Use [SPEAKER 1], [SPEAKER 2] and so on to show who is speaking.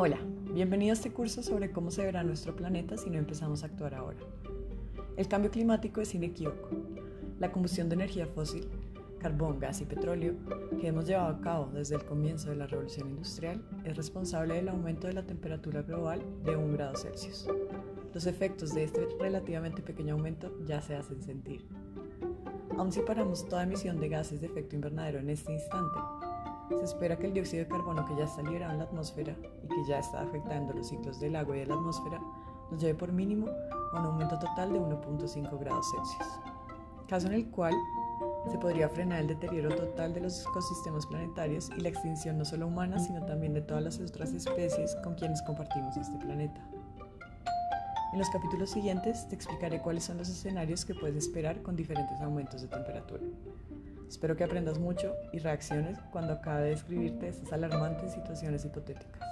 [SPEAKER 1] Hola, bienvenido a este curso sobre cómo se verá nuestro planeta si no empezamos a actuar ahora. El cambio climático es inequívoco. La combustión de energía fósil, carbón, gas y petróleo, que hemos llevado a cabo desde el comienzo de la revolución industrial, es responsable del aumento de la temperatura global de 1 grado Celsius. Los efectos de este relativamente pequeño aumento ya se hacen sentir. Aun si paramos toda emisión de gases de efecto invernadero en este instante, se espera que el dióxido de carbono que ya está liberado en la atmósfera y que ya está afectando los ciclos del agua y de la atmósfera nos lleve por mínimo a un aumento total de 1.5 grados Celsius, caso en el cual se podría frenar el deterioro total de los ecosistemas planetarios y la extinción no solo humana, sino también de todas las otras especies con quienes compartimos este planeta. En los capítulos siguientes te explicaré cuáles son los escenarios que puedes esperar con diferentes aumentos de temperatura. Espero que aprendas mucho y reacciones cuando acabe de escribirte estas alarmantes situaciones hipotéticas.